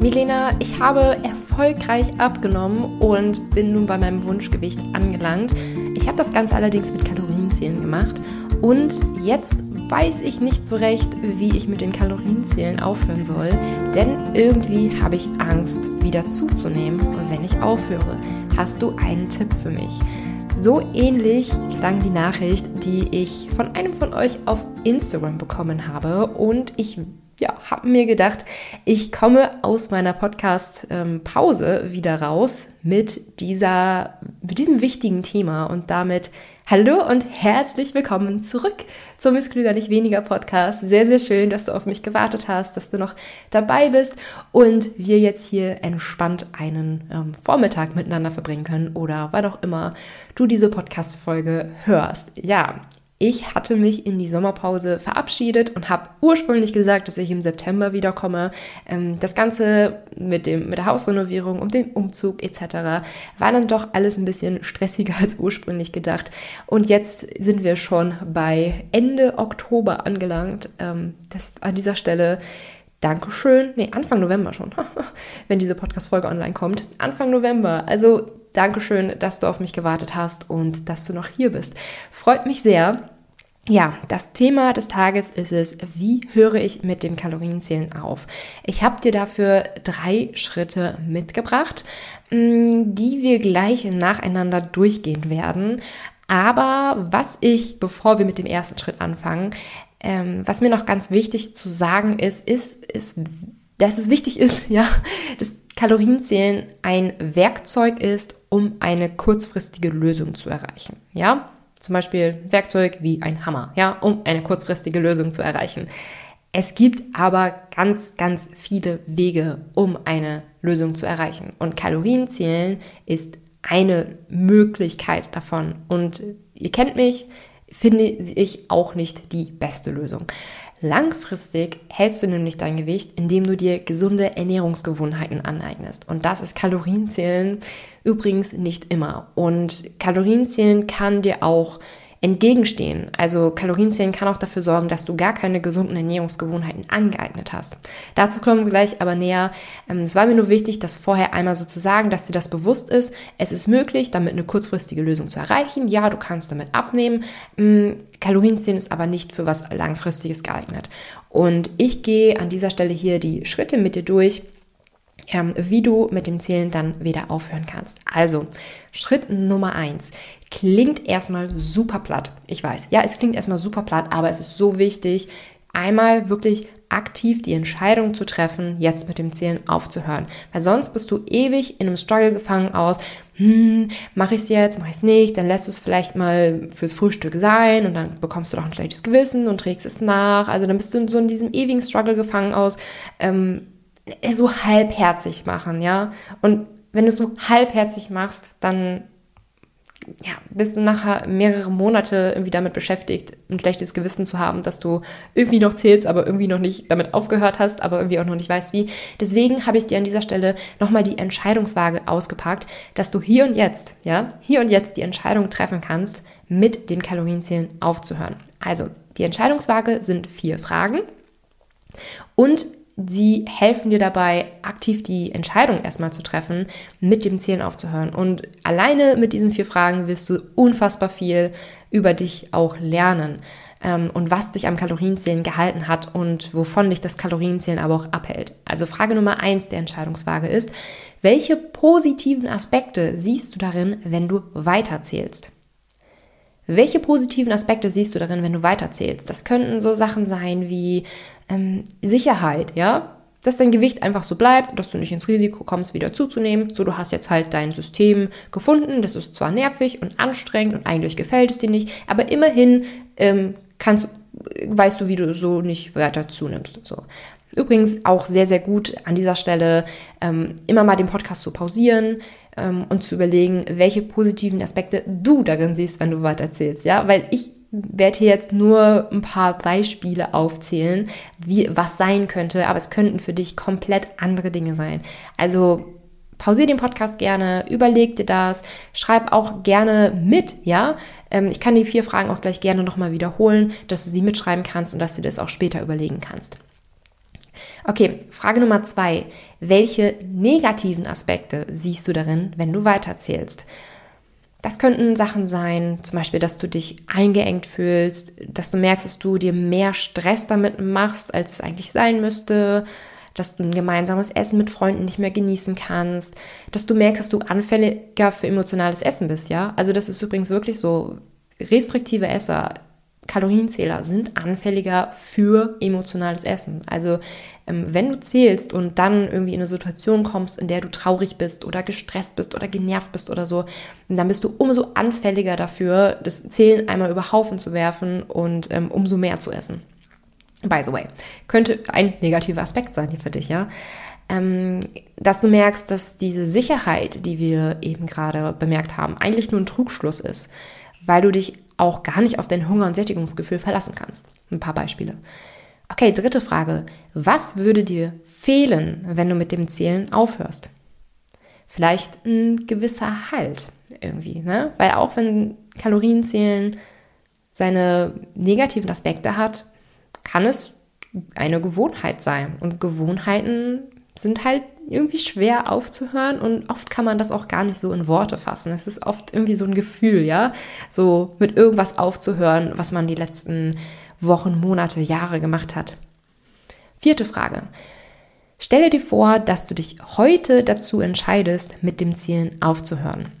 Milena, ich habe erfolgreich abgenommen und bin nun bei meinem Wunschgewicht angelangt. Ich habe das Ganze allerdings mit Kalorienzählen gemacht und jetzt weiß ich nicht so recht, wie ich mit den Kalorienzählen aufhören soll, denn irgendwie habe ich Angst, wieder zuzunehmen, wenn ich aufhöre. Hast du einen Tipp für mich? So ähnlich klang die Nachricht, die ich von einem von euch auf Instagram bekommen habe und ich ja, habe mir gedacht, ich komme aus meiner Podcast-Pause wieder raus mit, dieser, mit diesem wichtigen Thema und damit hallo und herzlich willkommen zurück zum Miss Klüger nicht weniger Podcast. Sehr, sehr schön, dass du auf mich gewartet hast, dass du noch dabei bist und wir jetzt hier entspannt einen ähm, Vormittag miteinander verbringen können oder wann auch immer du diese Podcast-Folge hörst. Ja, ich hatte mich in die Sommerpause verabschiedet und habe ursprünglich gesagt, dass ich im September wiederkomme. Ähm, das Ganze mit, dem, mit der Hausrenovierung und dem Umzug etc. war dann doch alles ein bisschen stressiger als ursprünglich gedacht. Und jetzt sind wir schon bei Ende Oktober angelangt. Ähm, das an dieser Stelle Dankeschön. Nee, Anfang November schon, wenn diese Podcast-Folge online kommt. Anfang November. Also Dankeschön, dass du auf mich gewartet hast und dass du noch hier bist. Freut mich sehr. Ja, das Thema des Tages ist es, wie höre ich mit dem Kalorienzählen auf? Ich habe dir dafür drei Schritte mitgebracht, mm, die wir gleich nacheinander durchgehen werden. Aber was ich, bevor wir mit dem ersten Schritt anfangen, ähm, was mir noch ganz wichtig zu sagen ist, ist, ist dass es wichtig ist, ja, dass Kalorienzählen ein Werkzeug ist, um eine kurzfristige Lösung zu erreichen. Ja, zum Beispiel Werkzeug wie ein Hammer, ja, um eine kurzfristige Lösung zu erreichen. Es gibt aber ganz, ganz viele Wege, um eine Lösung zu erreichen. Und Kalorienzählen ist eine Möglichkeit davon. Und ihr kennt mich, finde ich auch nicht die beste Lösung. Langfristig hältst du nämlich dein Gewicht, indem du dir gesunde Ernährungsgewohnheiten aneignest. Und das ist Kalorienzählen übrigens nicht immer. Und Kalorienzählen kann dir auch entgegenstehen. Also Kalorienzählen kann auch dafür sorgen, dass du gar keine gesunden Ernährungsgewohnheiten angeeignet hast. Dazu kommen wir gleich aber näher. Ähm, es war mir nur wichtig, das vorher einmal so zu sagen, dass dir das bewusst ist. Es ist möglich, damit eine kurzfristige Lösung zu erreichen. Ja, du kannst damit abnehmen. Mm, Kalorienzählen ist aber nicht für was Langfristiges geeignet. Und ich gehe an dieser Stelle hier die Schritte mit dir durch, wie du mit dem Zählen dann wieder aufhören kannst. Also, Schritt Nummer eins klingt erstmal super platt. Ich weiß, ja, es klingt erstmal super platt, aber es ist so wichtig, einmal wirklich aktiv die Entscheidung zu treffen, jetzt mit dem Zählen aufzuhören. Weil sonst bist du ewig in einem Struggle gefangen aus, hm, mache ich es jetzt, mache ich es nicht, dann lässt du es vielleicht mal fürs Frühstück sein und dann bekommst du doch ein schlechtes Gewissen und trägst es nach. Also dann bist du so in diesem ewigen Struggle gefangen aus, ähm, so halbherzig machen, ja. Und wenn du es so halbherzig machst, dann ja, bist du nachher mehrere Monate irgendwie damit beschäftigt, ein schlechtes Gewissen zu haben, dass du irgendwie noch zählst, aber irgendwie noch nicht damit aufgehört hast, aber irgendwie auch noch nicht weißt wie. Deswegen habe ich dir an dieser Stelle nochmal die Entscheidungswaage ausgepackt, dass du hier und jetzt, ja, hier und jetzt die Entscheidung treffen kannst, mit dem Kalorienzählen aufzuhören. Also, die Entscheidungswaage sind vier Fragen und sie helfen dir dabei, aktiv die Entscheidung erstmal zu treffen, mit dem Zielen aufzuhören. Und alleine mit diesen vier Fragen wirst du unfassbar viel über dich auch lernen ähm, und was dich am Kalorienzählen gehalten hat und wovon dich das Kalorienzählen aber auch abhält. Also Frage Nummer eins der Entscheidungsfrage ist, welche positiven Aspekte siehst du darin, wenn du weiterzählst? Welche positiven Aspekte siehst du darin, wenn du weiterzählst? Das könnten so Sachen sein wie ähm, Sicherheit, ja, dass dein Gewicht einfach so bleibt, dass du nicht ins Risiko kommst, wieder zuzunehmen. So, du hast jetzt halt dein System gefunden. Das ist zwar nervig und anstrengend und eigentlich gefällt es dir nicht, aber immerhin ähm, kannst, weißt du, wie du so nicht weiter zunimmst. So. Übrigens auch sehr, sehr gut an dieser Stelle ähm, immer mal den Podcast zu pausieren ähm, und zu überlegen, welche positiven Aspekte du darin siehst, wenn du weiter erzählst. Ja, weil ich werde hier jetzt nur ein paar Beispiele aufzählen, wie was sein könnte, aber es könnten für dich komplett andere Dinge sein. Also pausier den Podcast gerne, überleg dir das, schreib auch gerne mit, ja. Ähm, ich kann die vier Fragen auch gleich gerne nochmal wiederholen, dass du sie mitschreiben kannst und dass du das auch später überlegen kannst. Okay, Frage Nummer zwei. Welche negativen Aspekte siehst du darin, wenn du weiterzählst? Das könnten Sachen sein, zum Beispiel, dass du dich eingeengt fühlst, dass du merkst, dass du dir mehr Stress damit machst, als es eigentlich sein müsste, dass du ein gemeinsames Essen mit Freunden nicht mehr genießen kannst, dass du merkst, dass du anfälliger für emotionales Essen bist, ja? Also das ist übrigens wirklich so, restriktive Esser Kalorienzähler sind anfälliger für emotionales Essen. Also ähm, wenn du zählst und dann irgendwie in eine Situation kommst, in der du traurig bist oder gestresst bist oder genervt bist oder so, dann bist du umso anfälliger dafür, das Zählen einmal über Haufen zu werfen und ähm, umso mehr zu essen. By the way, könnte ein negativer Aspekt sein hier für dich, ja. Ähm, dass du merkst, dass diese Sicherheit, die wir eben gerade bemerkt haben, eigentlich nur ein Trugschluss ist, weil du dich auch gar nicht auf dein Hunger- und Sättigungsgefühl verlassen kannst. Ein paar Beispiele. Okay, dritte Frage. Was würde dir fehlen, wenn du mit dem Zählen aufhörst? Vielleicht ein gewisser Halt irgendwie, ne? Weil auch wenn Kalorienzählen seine negativen Aspekte hat, kann es eine Gewohnheit sein. Und Gewohnheiten sind halt irgendwie schwer aufzuhören und oft kann man das auch gar nicht so in Worte fassen. Es ist oft irgendwie so ein Gefühl, ja, so mit irgendwas aufzuhören, was man die letzten Wochen, Monate, Jahre gemacht hat. Vierte Frage. Stelle dir vor, dass du dich heute dazu entscheidest, mit dem Zielen aufzuhören.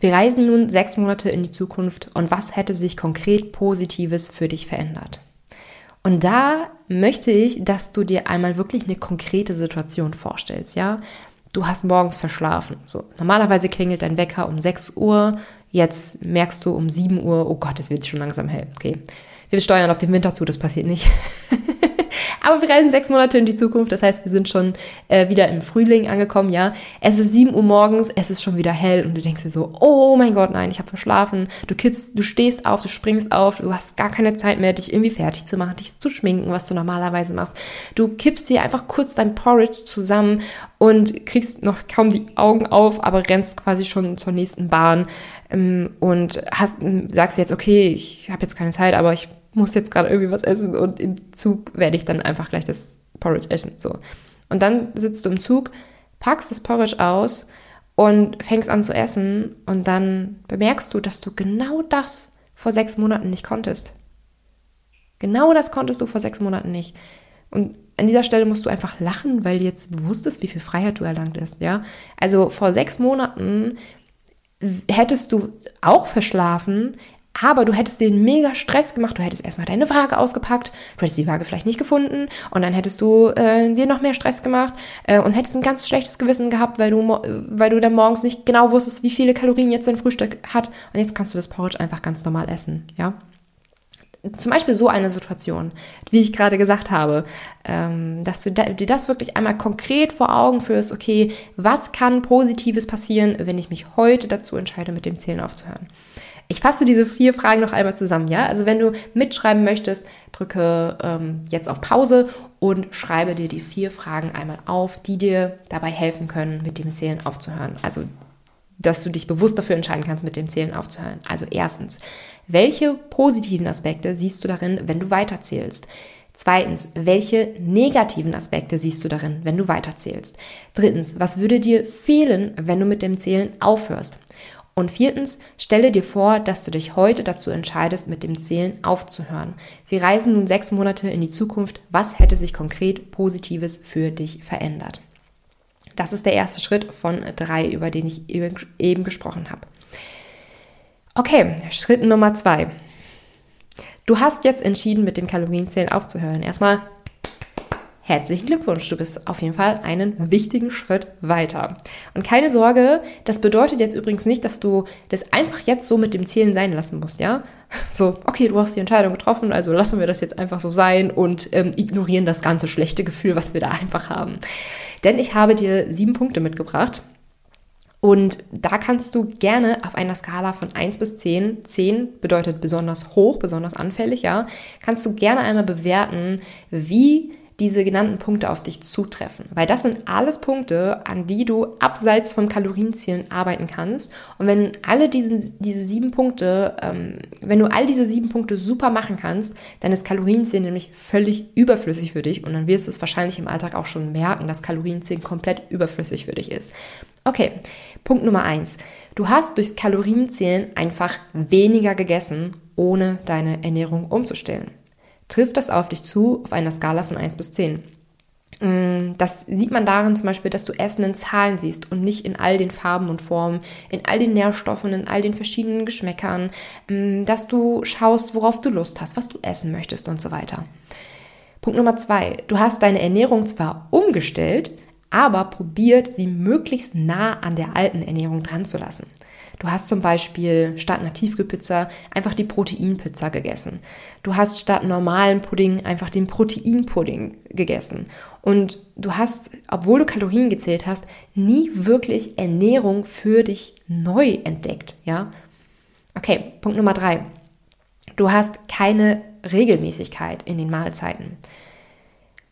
Wir reisen nun sechs Monate in die Zukunft und was hätte sich konkret Positives für dich verändert? Und da möchte ich, dass du dir einmal wirklich eine konkrete Situation vorstellst, ja? Du hast morgens verschlafen. So, normalerweise klingelt dein Wecker um 6 Uhr. Jetzt merkst du um 7 Uhr, oh Gott, es wird schon langsam hell. Okay. Wir steuern auf den Winter zu, das passiert nicht. Aber wir reisen sechs Monate in die Zukunft, das heißt, wir sind schon äh, wieder im Frühling angekommen, ja. Es ist 7 Uhr morgens, es ist schon wieder hell und du denkst dir so, oh mein Gott, nein, ich habe verschlafen. Du kippst, du stehst auf, du springst auf, du hast gar keine Zeit mehr, dich irgendwie fertig zu machen, dich zu schminken, was du normalerweise machst. Du kippst dir einfach kurz dein Porridge zusammen und kriegst noch kaum die Augen auf, aber rennst quasi schon zur nächsten Bahn ähm, und hast, sagst jetzt, okay, ich habe jetzt keine Zeit, aber ich muss jetzt gerade irgendwie was essen und im Zug werde ich dann einfach gleich das Porridge essen. So. Und dann sitzt du im Zug, packst das Porridge aus und fängst an zu essen und dann bemerkst du, dass du genau das vor sechs Monaten nicht konntest. Genau das konntest du vor sechs Monaten nicht. Und an dieser Stelle musst du einfach lachen, weil du jetzt bewusst ist, wie viel Freiheit du erlangt hast, ja. Also vor sechs Monaten hättest du auch verschlafen, aber du hättest den mega Stress gemacht, du hättest erstmal deine Waage ausgepackt, du hättest die Waage vielleicht nicht gefunden und dann hättest du äh, dir noch mehr Stress gemacht äh, und hättest ein ganz schlechtes Gewissen gehabt, weil du, weil du dann morgens nicht genau wusstest, wie viele Kalorien jetzt dein Frühstück hat und jetzt kannst du das Porridge einfach ganz normal essen, ja. Zum Beispiel so eine Situation, wie ich gerade gesagt habe, ähm, dass du dir das wirklich einmal konkret vor Augen führst, okay, was kann Positives passieren, wenn ich mich heute dazu entscheide, mit dem Zählen aufzuhören. Ich fasse diese vier Fragen noch einmal zusammen, ja? Also wenn du mitschreiben möchtest, drücke ähm, jetzt auf Pause und schreibe dir die vier Fragen einmal auf, die dir dabei helfen können, mit dem Zählen aufzuhören. Also dass du dich bewusst dafür entscheiden kannst, mit dem Zählen aufzuhören. Also erstens, welche positiven Aspekte siehst du darin, wenn du weiterzählst? Zweitens, welche negativen Aspekte siehst du darin, wenn du weiterzählst? Drittens, was würde dir fehlen, wenn du mit dem Zählen aufhörst? Und viertens, stelle dir vor, dass du dich heute dazu entscheidest, mit dem Zählen aufzuhören. Wir reisen nun sechs Monate in die Zukunft. Was hätte sich konkret Positives für dich verändert? Das ist der erste Schritt von drei, über den ich eben gesprochen habe. Okay, Schritt Nummer zwei. Du hast jetzt entschieden, mit dem Kalorienzählen aufzuhören. Erstmal Herzlichen Glückwunsch, du bist auf jeden Fall einen wichtigen Schritt weiter. Und keine Sorge, das bedeutet jetzt übrigens nicht, dass du das einfach jetzt so mit dem Zählen sein lassen musst, ja? So, okay, du hast die Entscheidung getroffen, also lassen wir das jetzt einfach so sein und ähm, ignorieren das ganze schlechte Gefühl, was wir da einfach haben. Denn ich habe dir sieben Punkte mitgebracht. Und da kannst du gerne auf einer Skala von 1 bis 10, 10 bedeutet besonders hoch, besonders anfällig, ja, kannst du gerne einmal bewerten, wie diese genannten Punkte auf dich zutreffen. Weil das sind alles Punkte, an die du abseits von Kalorienzielen arbeiten kannst. Und wenn alle diesen, diese sieben Punkte, ähm, wenn du all diese sieben Punkte super machen kannst, dann ist Kalorienziel nämlich völlig überflüssig für dich. Und dann wirst du es wahrscheinlich im Alltag auch schon merken, dass Kalorienziel komplett überflüssig für dich ist. Okay, Punkt Nummer eins. Du hast durchs Kalorienzählen einfach weniger gegessen, ohne deine Ernährung umzustellen trifft das auf dich zu auf einer Skala von 1 bis 10. Mm, das sieht man darin zum Beispiel, dass du Essen in Zahlen siehst und nicht in all den Farben und Formen, in all den Nährstoffen, in all den verschiedenen Geschmäckern, mm, dass du schaust, worauf du Lust hast, was du essen möchtest und so weiter. Punkt Nummer zwei. Du hast deine Ernährung zwar umgestellt, aber probiert, sie möglichst nah an der alten Ernährung dran zu lassen. Du hast zum Beispiel statt einer Tiefkühlpizza einfach die Proteinpizza gegessen. Du hast statt normalen Pudding einfach den Proteinpudding gegessen. Und du hast, obwohl du Kalorien gezählt hast, nie wirklich Ernährung für dich neu entdeckt, ja? Okay, Punkt Nummer drei. Du hast keine Regelmäßigkeit in den Mahlzeiten.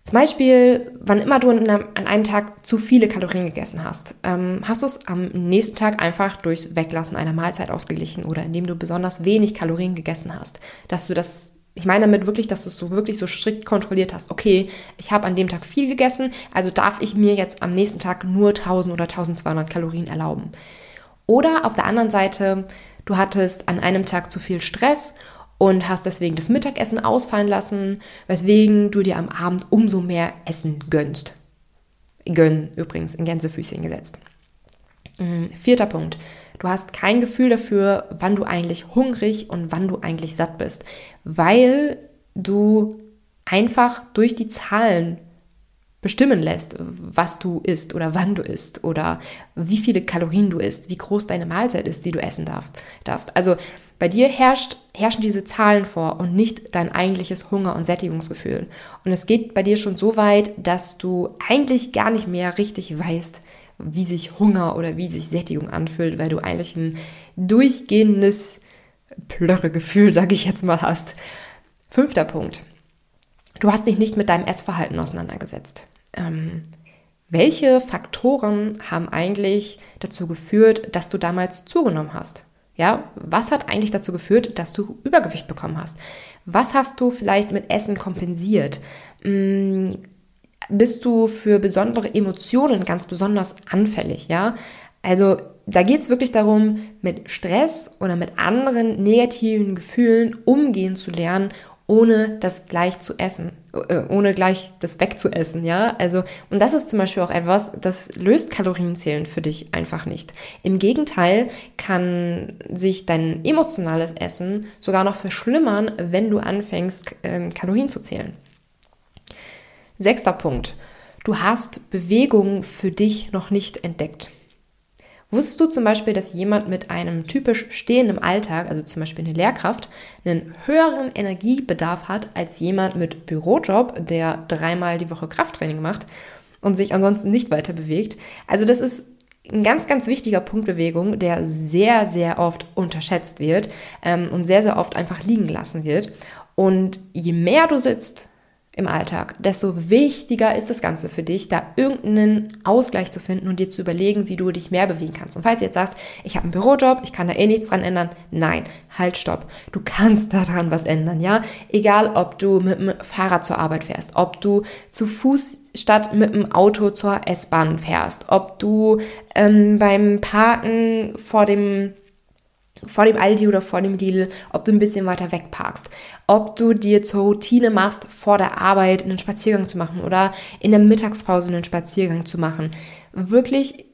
Zum Beispiel, wann immer du an einem Tag zu viele Kalorien gegessen hast, ähm, hast du es am nächsten Tag einfach durchs Weglassen einer Mahlzeit ausgeglichen oder indem du besonders wenig Kalorien gegessen hast. Dass du das, ich meine damit wirklich, dass du es so wirklich so strikt kontrolliert hast. Okay, ich habe an dem Tag viel gegessen, also darf ich mir jetzt am nächsten Tag nur 1000 oder 1200 Kalorien erlauben. Oder auf der anderen Seite, du hattest an einem Tag zu viel Stress und hast deswegen das Mittagessen ausfallen lassen, weswegen du dir am Abend umso mehr Essen gönnst. Gönn übrigens in Gänsefüßchen gesetzt. Mm, vierter Punkt. Du hast kein Gefühl dafür, wann du eigentlich hungrig und wann du eigentlich satt bist, weil du einfach durch die Zahlen bestimmen lässt, was du isst oder wann du isst oder wie viele Kalorien du isst, wie groß deine Mahlzeit ist, die du essen darfst. Also bei dir herrscht, herrschen diese Zahlen vor und nicht dein eigentliches Hunger- und Sättigungsgefühl. Und es geht bei dir schon so weit, dass du eigentlich gar nicht mehr richtig weißt, wie sich Hunger oder wie sich Sättigung anfühlt, weil du eigentlich ein durchgehendes Plörregefühl, sag ich jetzt mal, hast. Fünfter Punkt. Du hast dich nicht mit deinem Essverhalten auseinandergesetzt. Ähm, welche Faktoren haben eigentlich dazu geführt, dass du damals zugenommen hast? Ja, was hat eigentlich dazu geführt, dass du Übergewicht bekommen hast? Was hast du vielleicht mit Essen kompensiert? Hm, bist du für besondere Emotionen ganz besonders anfällig? Ja, also da geht es wirklich darum, mit Stress oder mit anderen negativen Gefühlen umgehen zu lernen ohne das gleich zu essen, ohne gleich das wegzuessen, ja. Also, und das ist zum Beispiel auch etwas, das löst Kalorienzählen für dich einfach nicht. Im Gegenteil kann sich dein emotionales Essen sogar noch verschlimmern, wenn du anfängst, ähm, Kalorien zu zählen. Sechster Punkt. Du hast Bewegung für dich noch nicht entdeckt. Wusstest du zum Beispiel, dass jemand mit einem typisch stehenden Alltag, also zum Beispiel eine Lehrkraft, einen höheren Energiebedarf hat als jemand mit Bürojob, der dreimal die Woche Krafttraining macht und sich ansonsten nicht weiter bewegt? Also das ist ein ganz, ganz wichtiger Punkt Bewegung, der sehr, sehr oft unterschätzt wird ähm, und sehr, sehr oft einfach liegen gelassen wird. Und je mehr du sitzt, im Alltag, desto wichtiger ist das Ganze für dich, da irgendeinen Ausgleich zu finden und dir zu überlegen, wie du dich mehr bewegen kannst. Und falls du jetzt sagst, ich habe einen Bürojob, ich kann da eh nichts dran ändern, nein, halt, stopp. Du kannst daran was ändern, ja? Egal, ob du mit dem Fahrrad zur Arbeit fährst, ob du zu Fuß statt mit dem Auto zur S-Bahn fährst, ob du ähm, beim Parken vor dem vor dem Aldi oder vor dem Lidl, ob du ein bisschen weiter weg parkst, ob du dir zur Routine machst, vor der Arbeit einen Spaziergang zu machen oder in der Mittagspause einen Spaziergang zu machen. Wirklich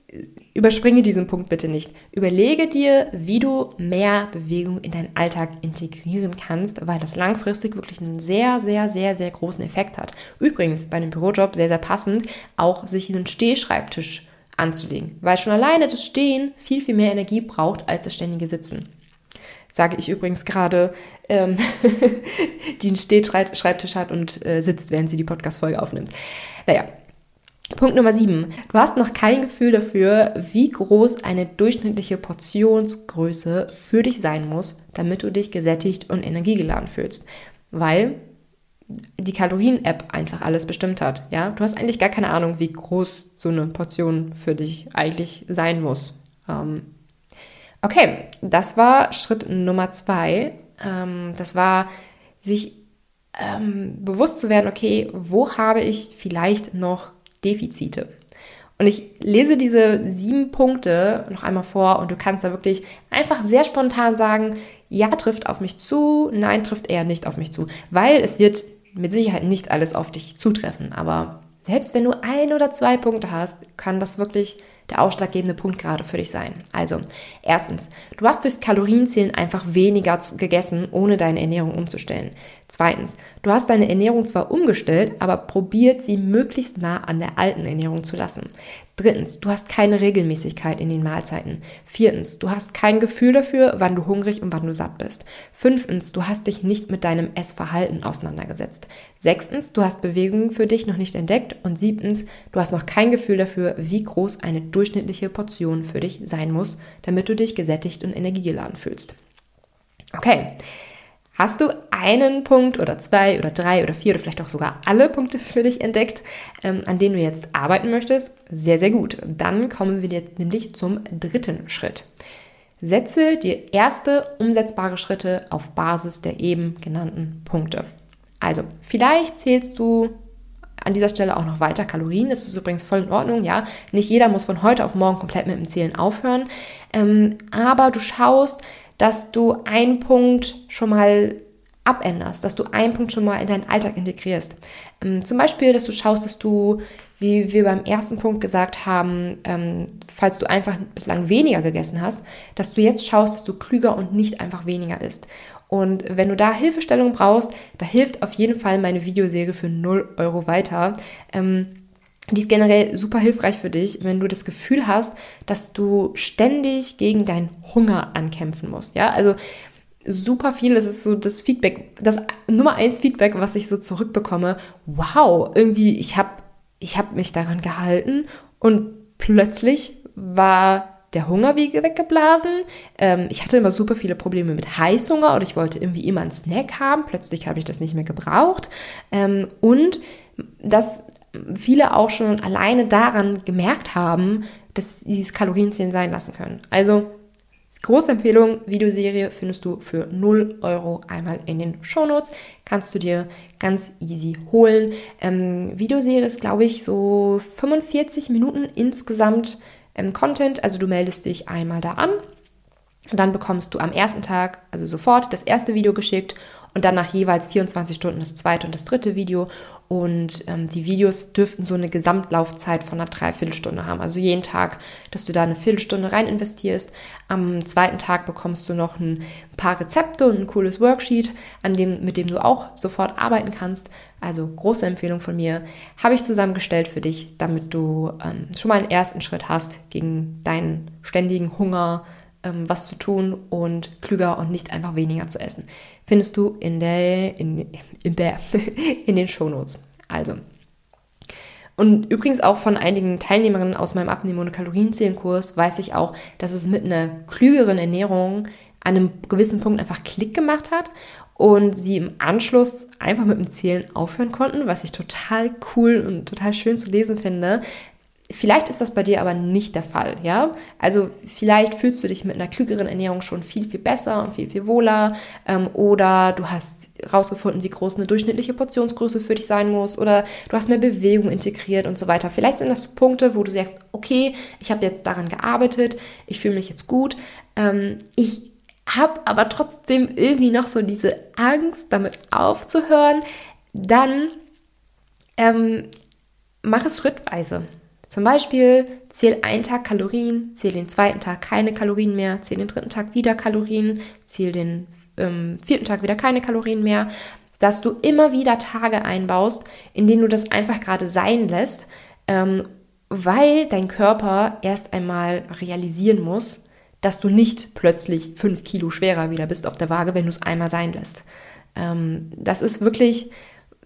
überspringe diesen Punkt bitte nicht. Überlege dir, wie du mehr Bewegung in deinen Alltag integrieren kannst, weil das langfristig wirklich einen sehr, sehr, sehr, sehr großen Effekt hat. Übrigens bei einem Bürojob sehr, sehr passend, auch sich einen Stehschreibtisch anzulegen, weil schon alleine das Stehen viel, viel mehr Energie braucht als das ständige Sitzen. Sage ich übrigens gerade, ähm, die einen Stehschreibtisch hat und äh, sitzt, während sie die Podcast-Folge aufnimmt. Naja, Punkt Nummer 7. Du hast noch kein Gefühl dafür, wie groß eine durchschnittliche Portionsgröße für dich sein muss, damit du dich gesättigt und energiegeladen fühlst. Weil die Kalorien-App einfach alles bestimmt hat. Ja, du hast eigentlich gar keine Ahnung, wie groß so eine Portion für dich eigentlich sein muss. Ähm, okay, das war Schritt Nummer zwei. Ähm, das war, sich ähm, bewusst zu werden, okay, wo habe ich vielleicht noch Defizite? Und ich lese diese sieben Punkte noch einmal vor und du kannst da wirklich einfach sehr spontan sagen, ja trifft auf mich zu, nein trifft eher nicht auf mich zu, weil es wird mit Sicherheit nicht alles auf dich zutreffen. Aber selbst wenn du ein oder zwei Punkte hast, kann das wirklich der ausschlaggebende Punkt gerade für dich sein. Also, erstens, du hast durchs Kalorienzählen einfach weniger gegessen, ohne deine Ernährung umzustellen. Zweitens, du hast deine Ernährung zwar umgestellt, aber probiert sie möglichst nah an der alten Ernährung zu lassen. Drittens, du hast keine Regelmäßigkeit in den Mahlzeiten. Viertens, du hast kein Gefühl dafür, wann du hungrig und wann du satt bist. Fünftens, du hast dich nicht mit deinem Essverhalten auseinandergesetzt. Sechstens, du hast Bewegungen für dich noch nicht entdeckt. Und siebtens, du hast noch kein Gefühl dafür, wie groß eine durchschnittliche Portion für dich sein muss, damit du dich gesättigt und energiegeladen fühlst. Okay. Hast du einen Punkt oder zwei oder drei oder vier oder vielleicht auch sogar alle Punkte für dich entdeckt, ähm, an denen du jetzt arbeiten möchtest? Sehr, sehr gut. Dann kommen wir jetzt nämlich zum dritten Schritt. Setze dir erste umsetzbare Schritte auf Basis der eben genannten Punkte. Also, vielleicht zählst du an dieser Stelle auch noch weiter Kalorien. Das ist übrigens voll in Ordnung, ja. Nicht jeder muss von heute auf morgen komplett mit dem Zählen aufhören. Ähm, aber du schaust, dass du einen Punkt schon mal abänderst, dass du einen Punkt schon mal in deinen Alltag integrierst. Ähm, zum Beispiel, dass du schaust, dass du, wie wir beim ersten Punkt gesagt haben, ähm, falls du einfach bislang weniger gegessen hast, dass du jetzt schaust, dass du klüger und nicht einfach weniger isst. Und wenn du da Hilfestellung brauchst, da hilft auf jeden Fall meine Videoserie für 0 Euro weiter. Ähm, die ist generell super hilfreich für dich, wenn du das Gefühl hast, dass du ständig gegen deinen Hunger ankämpfen musst. Ja, also super viel. Das ist so das Feedback, das Nummer eins Feedback, was ich so zurückbekomme. Wow, irgendwie, ich habe ich hab mich daran gehalten und plötzlich war der Hunger wie weggeblasen. Ähm, ich hatte immer super viele Probleme mit Heißhunger oder ich wollte irgendwie immer einen Snack haben. Plötzlich habe ich das nicht mehr gebraucht. Ähm, und das viele auch schon alleine daran gemerkt haben, dass sie das Kalorienzählen sein lassen können. Also große Empfehlung, Videoserie findest du für 0 Euro einmal in den Shownotes. Kannst du dir ganz easy holen. Ähm, Videoserie ist, glaube ich, so 45 Minuten insgesamt ähm, Content. Also du meldest dich einmal da an. Und dann bekommst du am ersten Tag, also sofort, das erste Video geschickt und dann nach jeweils 24 Stunden das zweite und das dritte Video. Und ähm, die Videos dürften so eine Gesamtlaufzeit von einer Dreiviertelstunde haben. Also jeden Tag, dass du da eine Viertelstunde rein investierst. Am zweiten Tag bekommst du noch ein paar Rezepte und ein cooles Worksheet, an dem, mit dem du auch sofort arbeiten kannst. Also große Empfehlung von mir. Habe ich zusammengestellt für dich, damit du ähm, schon mal einen ersten Schritt hast gegen deinen ständigen Hunger, ähm, was zu tun und klüger und nicht einfach weniger zu essen. Findest du in, der, in, in, der, in den Shownotes. Also. Und übrigens auch von einigen Teilnehmerinnen aus meinem Abnehmen- und Kalorienzählenkurs weiß ich auch, dass es mit einer klügeren Ernährung an einem gewissen Punkt einfach Klick gemacht hat und sie im Anschluss einfach mit dem Zählen aufhören konnten, was ich total cool und total schön zu lesen finde, Vielleicht ist das bei dir aber nicht der Fall, ja? Also vielleicht fühlst du dich mit einer klügeren Ernährung schon viel, viel besser und viel, viel wohler ähm, oder du hast rausgefunden, wie groß eine durchschnittliche Portionsgröße für dich sein muss oder du hast mehr Bewegung integriert und so weiter. Vielleicht sind das Punkte, wo du sagst, okay, ich habe jetzt daran gearbeitet, ich fühle mich jetzt gut, ähm, ich habe aber trotzdem irgendwie noch so diese Angst, damit aufzuhören, dann ähm, mach es schrittweise. Zum Beispiel zähl einen Tag Kalorien, zähl den zweiten Tag keine Kalorien mehr, zähl den dritten Tag wieder Kalorien, zähl den ähm, vierten Tag wieder keine Kalorien mehr, dass du immer wieder Tage einbaust, in denen du das einfach gerade sein lässt, ähm, weil dein Körper erst einmal realisieren muss, dass du nicht plötzlich fünf Kilo schwerer wieder bist auf der Waage, wenn du es einmal sein lässt. Ähm, das ist wirklich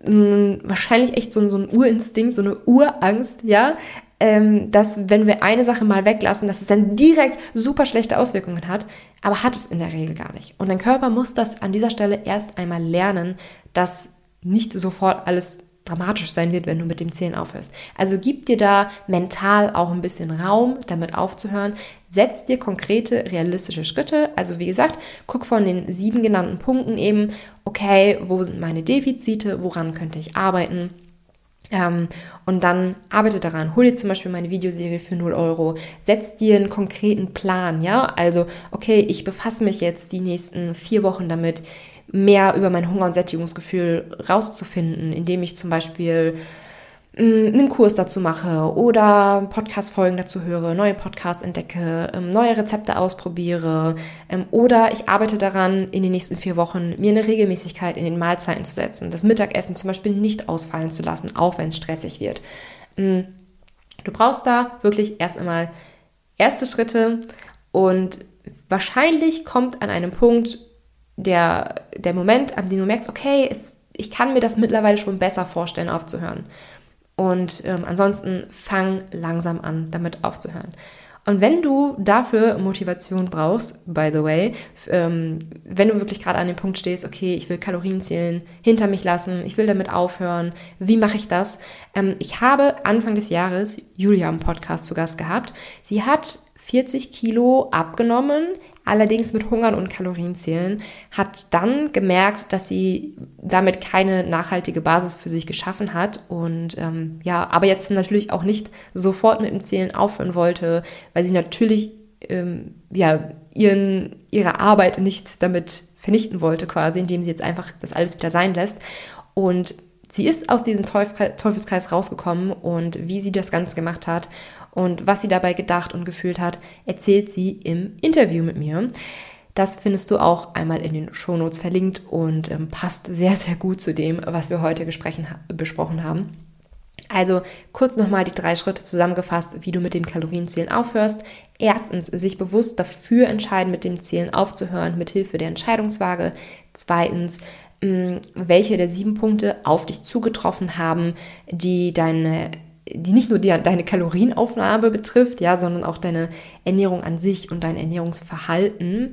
mm, wahrscheinlich echt so, so ein Urinstinkt, so eine Urangst, ja, ähm, dass wenn wir eine Sache mal weglassen, dass es dann direkt super schlechte Auswirkungen hat, aber hat es in der Regel gar nicht. Und dein Körper muss das an dieser Stelle erst einmal lernen, dass nicht sofort alles dramatisch sein wird, wenn du mit dem Zählen aufhörst. Also gib dir da mental auch ein bisschen Raum, damit aufzuhören. Setz dir konkrete, realistische Schritte. Also wie gesagt, guck von den sieben genannten Punkten eben, okay, wo sind meine Defizite, woran könnte ich arbeiten? Ähm, und dann arbeite daran. Hol dir zum Beispiel meine Videoserie für 0 Euro. Setz dir einen konkreten Plan, ja? Also, okay, ich befasse mich jetzt die nächsten vier Wochen damit, mehr über mein Hunger- und Sättigungsgefühl rauszufinden, indem ich zum Beispiel einen Kurs dazu mache oder Podcast-Folgen dazu höre, neue Podcasts entdecke, ähm, neue Rezepte ausprobiere ähm, oder ich arbeite daran, in den nächsten vier Wochen mir eine Regelmäßigkeit in den Mahlzeiten zu setzen, das Mittagessen zum Beispiel nicht ausfallen zu lassen, auch wenn es stressig wird. Mm, du brauchst da wirklich erst einmal erste Schritte und wahrscheinlich kommt an einem Punkt, der, der Moment, an dem du merkst, okay, es, ich kann mir das mittlerweile schon besser vorstellen, aufzuhören. Und ähm, ansonsten fang langsam an, damit aufzuhören. Und wenn du dafür Motivation brauchst, by the way, ähm, wenn du wirklich gerade an dem Punkt stehst, okay, ich will Kalorien zählen, hinter mich lassen, ich will damit aufhören, wie mache ich das? Ähm, ich habe Anfang des Jahres Julia im Podcast zu Gast gehabt. Sie hat 40 Kilo abgenommen, allerdings mit Hungern und Kalorienzählen, hat dann gemerkt, dass sie damit keine nachhaltige Basis für sich geschaffen hat und ähm, ja, aber jetzt natürlich auch nicht sofort mit dem Zählen aufhören wollte, weil sie natürlich ähm, ja, ihren, ihre Arbeit nicht damit vernichten wollte, quasi, indem sie jetzt einfach das alles wieder sein lässt. Und sie ist aus diesem Teufelskreis rausgekommen und wie sie das Ganze gemacht hat und was sie dabei gedacht und gefühlt hat, erzählt sie im Interview mit mir. Das findest du auch einmal in den Shownotes verlinkt und ähm, passt sehr, sehr gut zu dem, was wir heute besprochen haben. Also kurz nochmal die drei Schritte zusammengefasst, wie du mit dem Kalorienzählen aufhörst. Erstens, sich bewusst dafür entscheiden, mit dem Zählen aufzuhören, mit Hilfe der Entscheidungswaage. Zweitens, welche der sieben Punkte auf dich zugetroffen haben, die deine die nicht nur die, deine Kalorienaufnahme betrifft, ja, sondern auch deine Ernährung an sich und dein Ernährungsverhalten,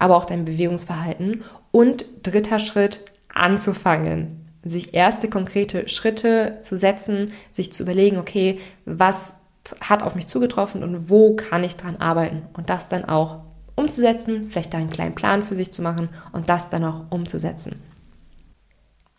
aber auch dein Bewegungsverhalten. Und dritter Schritt, anzufangen, sich erste konkrete Schritte zu setzen, sich zu überlegen, okay, was hat auf mich zugetroffen und wo kann ich dran arbeiten und das dann auch umzusetzen, vielleicht einen kleinen Plan für sich zu machen und das dann auch umzusetzen.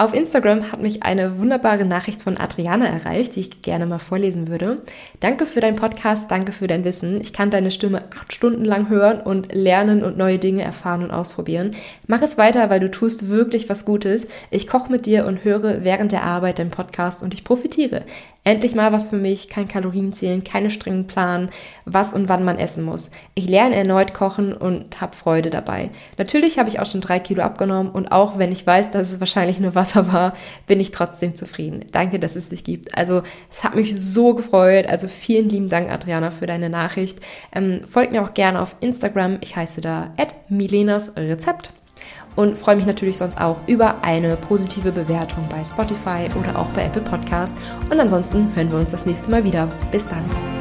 Auf Instagram hat mich eine wunderbare Nachricht von Adriana erreicht, die ich gerne mal vorlesen würde. Danke für deinen Podcast, danke für dein Wissen. Ich kann deine Stimme acht Stunden lang hören und lernen und neue Dinge erfahren und ausprobieren. Mach es weiter, weil du tust wirklich was Gutes. Ich koche mit dir und höre während der Arbeit deinen Podcast und ich profitiere. Endlich mal was für mich, kein Kalorienzählen, keine strengen Plan, was und wann man essen muss. Ich lerne erneut kochen und habe Freude dabei. Natürlich habe ich auch schon drei Kilo abgenommen und auch wenn ich weiß, dass es wahrscheinlich nur Wasser war, bin ich trotzdem zufrieden. Danke, dass es dich gibt. Also es hat mich so gefreut. Also vielen lieben Dank, Adriana, für deine Nachricht. Ähm, folgt mir auch gerne auf Instagram. Ich heiße da at Milenas Rezept und freue mich natürlich sonst auch über eine positive Bewertung bei Spotify oder auch bei Apple Podcast. Und ansonsten hören wir uns das nächste Mal wieder. Bis dann.